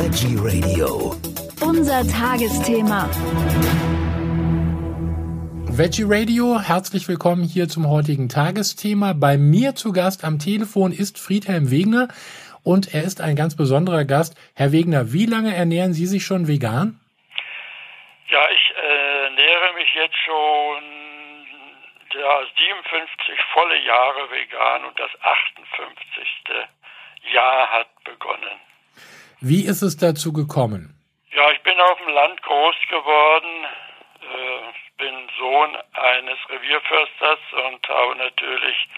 Veggie Radio. Unser Tagesthema. Veggie Radio, herzlich willkommen hier zum heutigen Tagesthema. Bei mir zu Gast am Telefon ist Friedhelm Wegner und er ist ein ganz besonderer Gast. Herr Wegner, wie lange ernähren Sie sich schon vegan? Ja, ich äh, ernähre mich jetzt schon ja, 57 volle Jahre vegan und das 58. Jahr hat begonnen. Wie ist es dazu gekommen? Ja, ich bin auf dem Land groß geworden, äh, bin Sohn eines Revierförsters und habe natürlich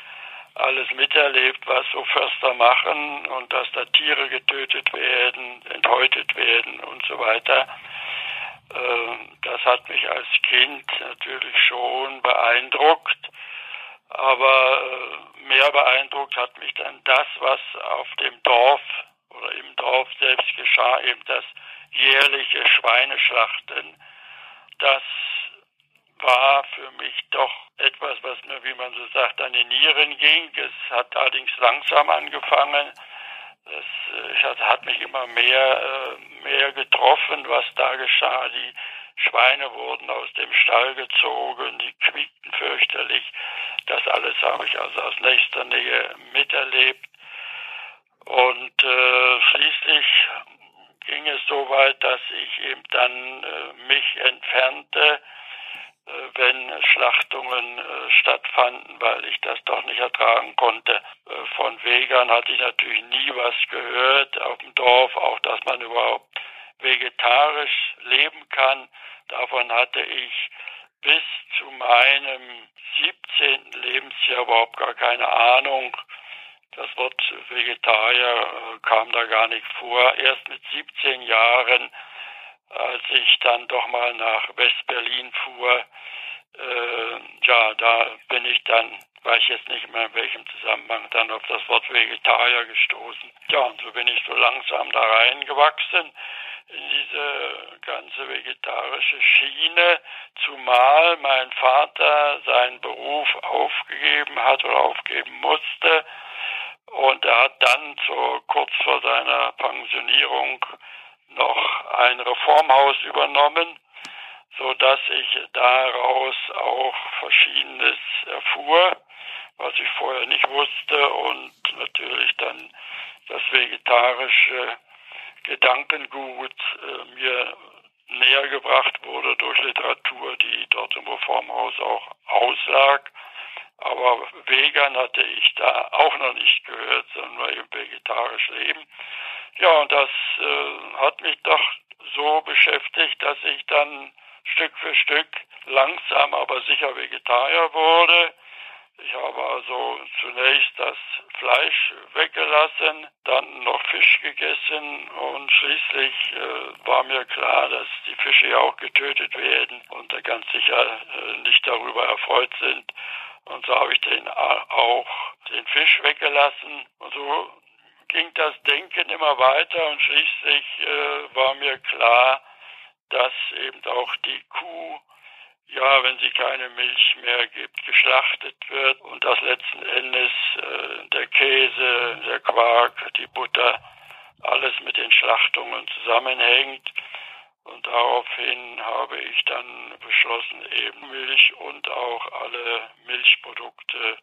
alles miterlebt, was so Förster machen und dass da Tiere getötet werden, enthäutet werden und so weiter. Äh, das hat mich als Kind natürlich schon beeindruckt. Aber äh, mehr beeindruckt hat mich dann das, was auf dem Dorf oder im Dorf selbst geschah, eben das jährliche Schweineschlachten. Das war für mich doch etwas, was mir, wie man so sagt, an die Nieren ging. Es hat allerdings langsam angefangen. Es äh, hat mich immer mehr, äh, mehr getroffen, was da geschah. Die Schweine wurden aus dem Stall gezogen, die quiekten fürchterlich. Das alles habe ich also aus nächster Nähe miterlebt. Und äh, schließlich ging es so weit, dass ich eben dann äh, mich entfernte, äh, wenn Schlachtungen äh, stattfanden, weil ich das doch nicht ertragen konnte. Äh, von Wegern hatte ich natürlich nie was gehört auf dem Dorf, auch dass man überhaupt vegetarisch leben kann. Davon hatte ich bis zu meinem 17. Lebensjahr überhaupt gar keine Ahnung. Das Wort Vegetarier äh, kam da gar nicht vor. Erst mit 17 Jahren, als ich dann doch mal nach West-Berlin fuhr, äh, ja, da bin ich dann, weiß jetzt nicht mehr in welchem Zusammenhang, dann auf das Wort Vegetarier gestoßen. Ja, und so bin ich so langsam da reingewachsen in diese ganze vegetarische Schiene, zumal mein Vater seinen Beruf aufgegeben hat oder aufgeben musste. Und er hat dann so kurz vor seiner Pensionierung noch ein Reformhaus übernommen, so dass ich daraus auch Verschiedenes erfuhr, was ich vorher nicht wusste und natürlich dann das vegetarische Gedankengut äh, mir näher gebracht wurde durch Literatur, die dort im Reformhaus auch auslag. Aber vegan hatte ich da auch noch nicht gehört, sondern nur eben vegetarisch leben. Ja, und das äh, hat mich doch so beschäftigt, dass ich dann Stück für Stück langsam aber sicher Vegetarier wurde ich habe also zunächst das Fleisch weggelassen, dann noch Fisch gegessen und schließlich äh, war mir klar, dass die Fische ja auch getötet werden und da ganz sicher äh, nicht darüber erfreut sind. Und so habe ich den auch den Fisch weggelassen und so ging das Denken immer weiter und schließlich äh, war mir klar, dass eben auch die Kuh ja, wenn sie keine Milch mehr gibt, geschlachtet wird und dass letzten Endes äh, der Käse, der Quark, die Butter, alles mit den Schlachtungen zusammenhängt. Und daraufhin habe ich dann beschlossen, eben Milch und auch alle Milchprodukte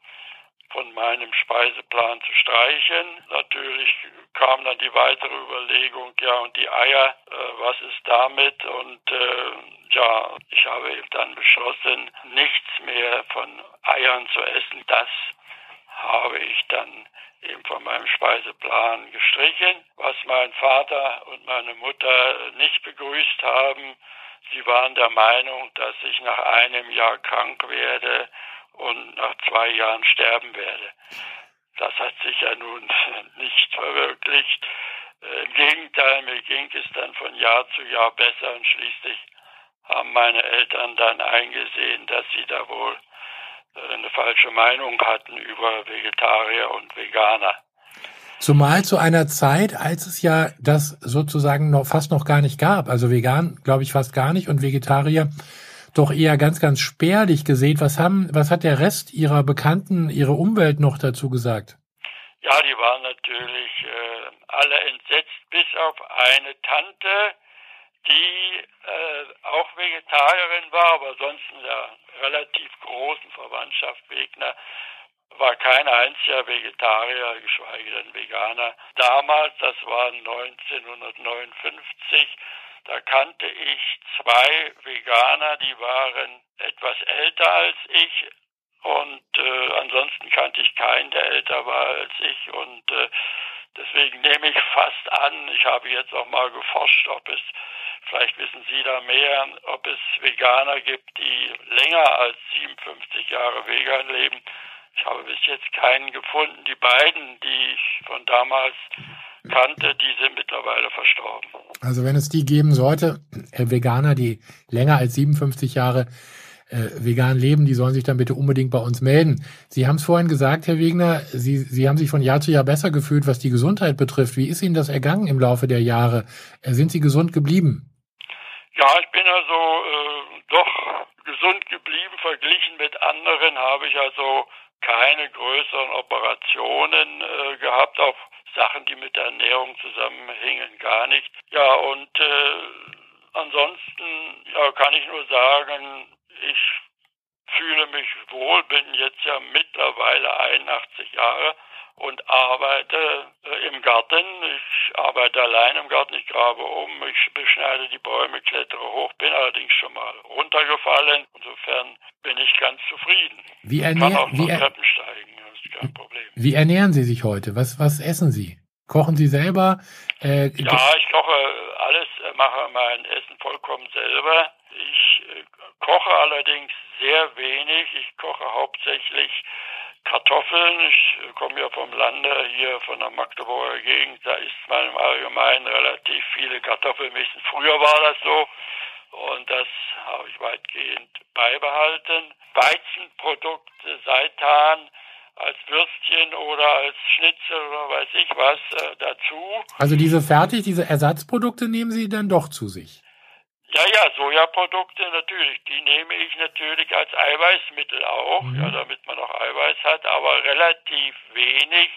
von meinem Speiseplan zu streichen. Natürlich kam dann die weitere Überlegung, ja, und die Eier, äh, was ist damit? Und äh, ja, ich habe eben dann beschlossen, nichts mehr von Eiern zu essen. Das habe ich dann eben von meinem Speiseplan gestrichen, was mein Vater und meine Mutter nicht begrüßt haben. Sie waren der Meinung, dass ich nach einem Jahr krank werde und nach zwei Jahren sterben werde. Das hat sich ja nun nicht verwirklicht. Äh, Im Gegenteil, mir ging es dann von Jahr zu Jahr besser und schließlich haben meine Eltern dann eingesehen, dass sie da wohl eine falsche Meinung hatten über Vegetarier und Veganer. Zumal zu einer Zeit, als es ja das sozusagen noch fast noch gar nicht gab. Also vegan, glaube ich, fast gar nicht und Vegetarier doch eher ganz, ganz spärlich gesehen. Was haben, was hat der Rest Ihrer Bekannten, Ihre Umwelt noch dazu gesagt? Ja, die waren natürlich äh, alle entsetzt, bis auf eine Tante, die äh, auch Vegetarierin war, aber sonst in der relativ großen Verwandtschaft Wegner war kein einziger Vegetarier, geschweige denn Veganer. Damals, das war 1959, da kannte ich zwei Veganer, die waren etwas älter als ich und äh, ansonsten kannte ich keinen, der älter war als ich und äh, deswegen nehme ich fast an, ich habe jetzt auch mal geforscht, ob es vielleicht wissen Sie da mehr, ob es Veganer gibt, die länger als 57 Jahre vegan leben. Ich habe bis jetzt keinen gefunden. Die beiden, die ich von damals kannte, die sind mittlerweile verstorben. Also wenn es die geben sollte, äh, Veganer, die länger als 57 Jahre äh, vegan leben, die sollen sich dann bitte unbedingt bei uns melden. Sie haben es vorhin gesagt, Herr Wegner, Sie, Sie haben sich von Jahr zu Jahr besser gefühlt, was die Gesundheit betrifft. Wie ist Ihnen das ergangen im Laufe der Jahre? Äh, sind Sie gesund geblieben? Ja, ich bin also äh, doch gesund geblieben. Verglichen mit anderen habe ich also keine größeren Operationen äh, gehabt, auch Sachen, die mit der Ernährung zusammenhängen, gar nicht. Ja, und äh, ansonsten ja, kann ich nur sagen, ich fühle mich wohl, bin jetzt ja mittlerweile 81 Jahre und arbeite äh, im Garten. Ich arbeite allein im Garten, ich grabe um, ich beschneide die Bäume, klettere hoch, bin allerdings schon mal runtergefallen. Insofern bin ich ganz zufrieden. Wie, ernähr, Kann auch wie, er, Treppen steigen, das ist kein Problem. wie ernähren Sie sich heute? Was, was essen Sie? Kochen Sie selber? Äh, Ja, ich koche alles, äh, mache mein Essen vollkommen selber. Ich äh, koche allerdings sehr wenig. Ich koche hauptsächlich Kartoffeln. Ich äh, komme ja vom Lande hier von der Magdeburger Gegend. Da isst man im Allgemeinen relativ viele Kartoffelmischen. Früher war das so. Und das habe ich weitgehend beibehalten. Weizenprodukte, Seitan als Würstchen oder als Schnitzel oder weiß ich was äh, dazu. also diese fertig, diese Ersatzprodukte nehmen Sie dann doch zu sich? Ja, ja, Sojaprodukte natürlich, die nehme ich natürlich als Eiweißmittel auch, Mhm. ja, damit man auch Eiweiß hat, aber relativ wenig.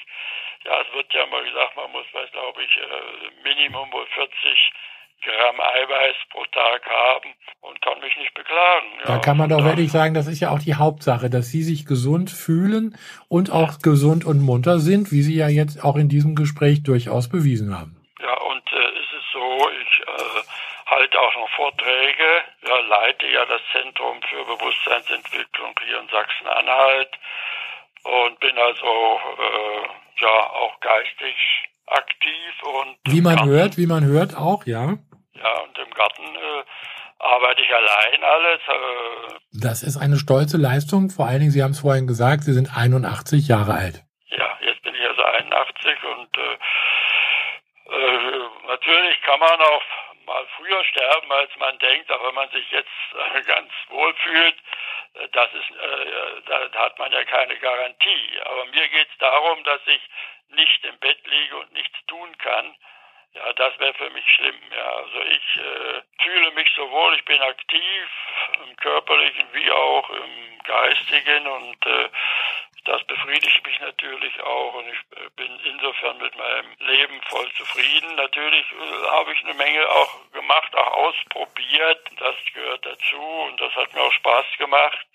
Ja, es wird ja mal gesagt, man muss, weiß glaube ich, äh, Minimum wohl 40 Gramm Eiweiß pro Tag haben und kann mich nicht beklagen. Da ja. kann man doch wirklich sagen, das ist ja auch die Hauptsache, dass Sie sich gesund fühlen und auch gesund und munter sind, wie Sie ja jetzt auch in diesem Gespräch durchaus bewiesen haben. Ja, und äh, ist es so, ich äh, halte auch noch Vorträge, ja, leite ja das Zentrum für Bewusstseinsentwicklung hier in Sachsen-Anhalt und bin also äh, ja auch geistig aktiv und Wie man hört, wie man hört auch, ja. Ja und im Garten äh, arbeite ich allein alles. Äh, Das ist eine stolze Leistung. Vor allen Dingen, Sie haben es vorhin gesagt, Sie sind 81 Jahre alt. ja, jetzt bin ich also 81 und äh, äh, natürlich kann man auch mal früher sterben, als man denkt, auch wenn man sich jetzt äh, ganz wohl fühlt. Äh, das ist, da hat man ja keine Garantie. Aber mir geht es darum, dass ich nicht im Bett liege und nichts tun kann. Ja, das wäre für mich schlimm. Ja, also ich äh, fühle mich sowohl, ich bin aktiv im körperlichen wie auch im geistigen und äh, das befriedigt mich natürlich auch und ich äh, bin insofern mit meinem Leben voll zufrieden. Natürlich äh, habe ich eine Menge auch gemacht, auch ausprobiert. Das gehört dazu und das hat mir auch Spaß gemacht.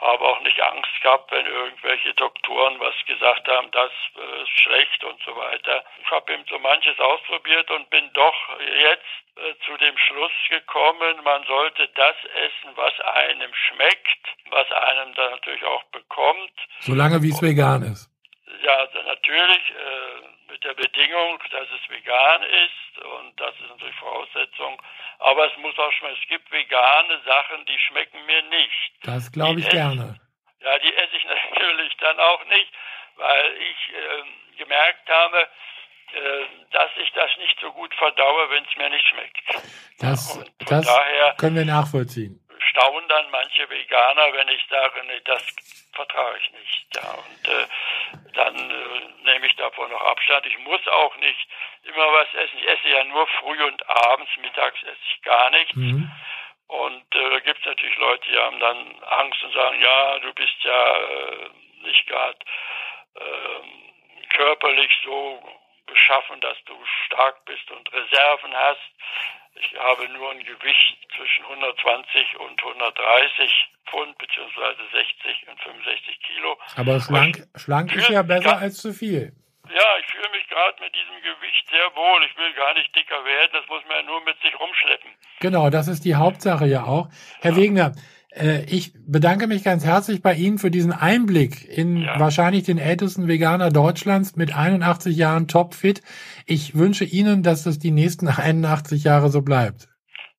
Habe auch nicht Angst gehabt, wenn irgendwelche Doktoren was gesagt haben, das äh, ist schlecht und so weiter. Ich habe eben so manches ausprobiert und bin doch jetzt äh, zu dem Schluss gekommen, man sollte das essen, was einem schmeckt, was einem dann natürlich auch bekommt. Solange wie es vegan ist. Ja, also natürlich äh, mit der Bedingung, dass es vegan ist und das ist natürlich Voraussetzung. Aber es muss auch schmecken. Es gibt vegane Sachen, die schmecken mir nicht. Das glaube ich Die esse- gerne. Ja, die esse ich natürlich dann auch nicht, weil ich äh, gemerkt habe, äh, dass ich das nicht so gut verdaue, wenn es mir nicht schmeckt. Das, von das daher können wir nachvollziehen. Staunen dann manche Veganer, wenn ich sage, nee, das vertrage ich nicht. Ja, und äh, dann äh, nehme ich davon noch Abstand. Ich muss auch nicht immer was essen. Ich esse ja nur früh und abends, mittags esse ich gar nichts. Mhm. Und äh, da gibt es natürlich Leute, die haben dann Angst und sagen, ja, du bist ja äh, nicht gerade ähm, körperlich so beschaffen, dass du stark bist und Reserven hast. Ich habe nur ein Gewicht zwischen 120 und 130 Pfund beziehungsweise 60 und 65 Kilo. Aber schlank, schlank ist ja besser als zu viel. Ja, ich fühle mich gerade mit diesem Gewicht sehr wohl. Ich will gar nicht dicker werden. Das muss man ja nur mit sich rumschleppen. Genau, das ist die Hauptsache ja auch. Herr ja. Wegner, ich bedanke mich ganz herzlich bei Ihnen für diesen Einblick in ja. wahrscheinlich den ältesten Veganer Deutschlands mit 81 Jahren topfit. Ich wünsche Ihnen, dass das die nächsten 81 Jahre so bleibt.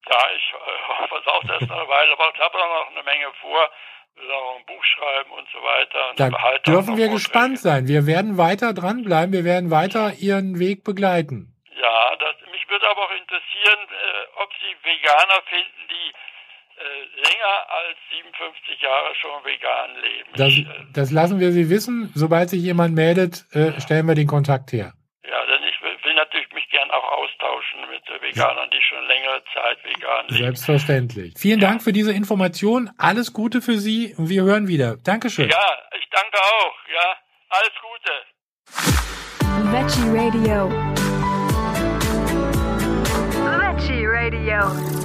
Ja, ich äh, hoffe es auch erst eine Weile, aber ich habe noch eine Menge vor. Wir auch ein Buch schreiben und so weiter. da dürfen wir gespannt sein. Wir werden weiter dranbleiben. Wir werden weiter Ihren Weg begleiten. Ja, das, mich würde aber auch interessieren, äh, ob Sie Veganer finden, die äh, länger als 57 Jahre schon vegan leben. Das, äh, das lassen wir Sie wissen. Sobald sich jemand meldet, äh, stellen wir den Kontakt her. Ja, denn ich will, will natürlich mich gern auch austauschen mit Veganern, die schon längere Zeit vegan leben. Selbstverständlich. Vielen ja. Dank für diese Information. Alles Gute für Sie und wir hören wieder. Dankeschön. Ja, ich danke auch. Ja, alles Gute. Veggie Radio. Veggie Radio.